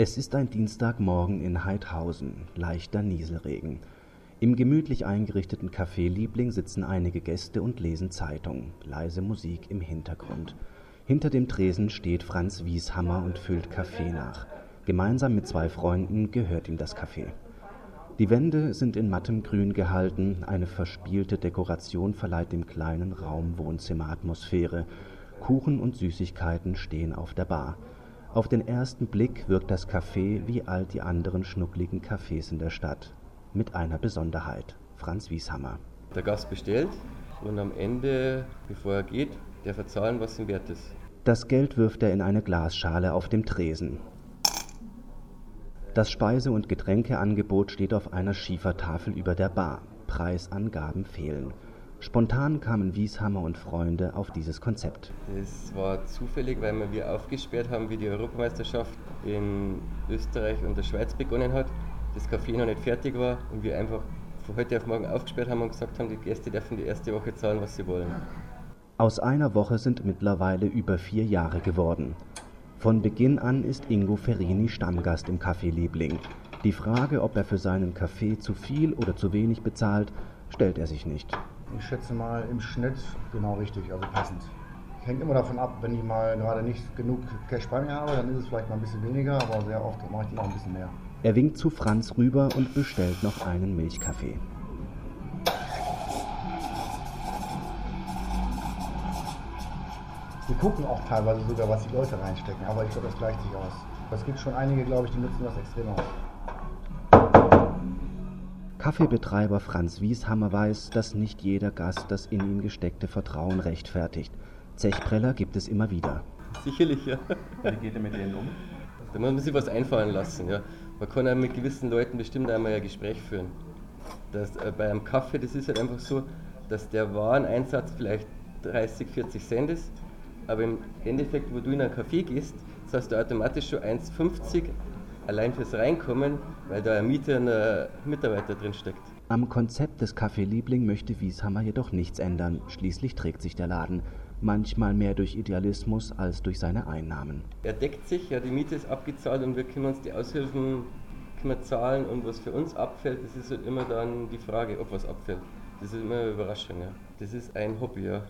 Es ist ein Dienstagmorgen in Haidhausen, leichter Nieselregen. Im gemütlich eingerichteten Café Liebling sitzen einige Gäste und lesen Zeitung, leise Musik im Hintergrund. Hinter dem Tresen steht Franz Wieshammer und füllt Kaffee nach. Gemeinsam mit zwei Freunden gehört ihm das Café. Die Wände sind in mattem Grün gehalten, eine verspielte Dekoration verleiht dem kleinen Raum Wohnzimmeratmosphäre. Kuchen und Süßigkeiten stehen auf der Bar. Auf den ersten Blick wirkt das Café wie all die anderen schnuckligen Cafés in der Stadt. Mit einer Besonderheit. Franz Wieshammer. Der Gast bestellt und am Ende, bevor er geht, darf er zahlen, was ihm wert ist. Das Geld wirft er in eine Glasschale auf dem Tresen. Das Speise- und Getränkeangebot steht auf einer Schiefertafel über der Bar. Preisangaben fehlen. Spontan kamen Wieshammer und Freunde auf dieses Konzept. Das war zufällig, weil wir aufgesperrt haben, wie die Europameisterschaft in Österreich und der Schweiz begonnen hat. Das Café noch nicht fertig war und wir einfach von heute auf morgen aufgesperrt haben und gesagt haben, die Gäste dürfen die erste Woche zahlen, was sie wollen. Aus einer Woche sind mittlerweile über vier Jahre geworden. Von Beginn an ist Ingo Ferrini Stammgast im Café Liebling. Die Frage, ob er für seinen Kaffee zu viel oder zu wenig bezahlt, stellt er sich nicht. Ich schätze mal im Schnitt genau richtig, also passend. Hängt immer davon ab, wenn ich mal gerade nicht genug Cash bei mir habe, dann ist es vielleicht mal ein bisschen weniger, aber sehr oft mache ich die auch ein bisschen mehr. Er winkt zu Franz rüber und bestellt noch einen Milchkaffee. Wir gucken auch teilweise sogar, was die Leute reinstecken, aber ich glaube, das gleicht sich aus. Es gibt schon einige, glaube ich, die nutzen das extrem aus. Kaffeebetreiber Franz Wieshammer weiß, dass nicht jeder Gast das in ihn gesteckte Vertrauen rechtfertigt. Zechpreller gibt es immer wieder. Sicherlich, ja. Wie geht er mit denen um? Da muss man sich was einfallen lassen. Ja. Man kann auch mit gewissen Leuten bestimmt einmal ein Gespräch führen. Das, äh, bei einem Kaffee, das ist halt einfach so, dass der Wareneinsatz vielleicht 30, 40 Cent ist, aber im Endeffekt, wo du in einen Kaffee gehst, zahlst du automatisch schon 1,50 allein fürs Reinkommen, weil da eine Miete und ein Mitarbeiter drin steckt. Am Konzept des Café Liebling möchte Wieshammer jedoch nichts ändern. Schließlich trägt sich der Laden. Manchmal mehr durch Idealismus als durch seine Einnahmen. Er deckt sich, ja, die Miete ist abgezahlt und wir können uns die Aushilfen können zahlen und was für uns abfällt, das ist halt immer dann die Frage, ob was abfällt. Das ist immer eine Überraschung, ja. Das ist ein Hobby, ja.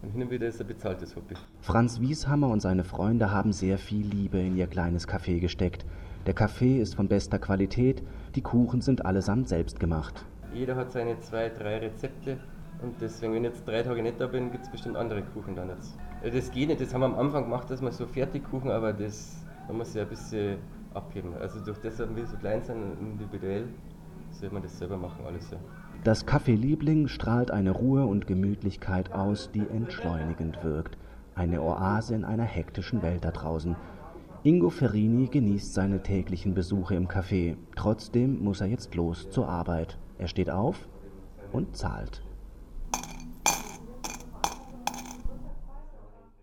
Und hin und wieder ist ein bezahltes Hobby. Franz Wieshammer und seine Freunde haben sehr viel Liebe in ihr kleines Café gesteckt. Der Kaffee ist von bester Qualität, die Kuchen sind allesamt selbst gemacht. Jeder hat seine zwei, drei Rezepte und deswegen, wenn ich jetzt drei Tage nicht da bin, gibt es bestimmt andere Kuchen dann jetzt. Das geht nicht, das haben wir am Anfang gemacht, dass wir so Fertigkuchen, aber das man muss ja ein bisschen abheben. Also durch das, dass wir so klein sind und individuell, sollte man das selber machen, alles ja. Das Café Liebling strahlt eine Ruhe und Gemütlichkeit aus, die entschleunigend wirkt. Eine Oase in einer hektischen Welt da draußen. Ingo Ferrini genießt seine täglichen Besuche im Café. Trotzdem muss er jetzt los zur Arbeit. Er steht auf und zahlt.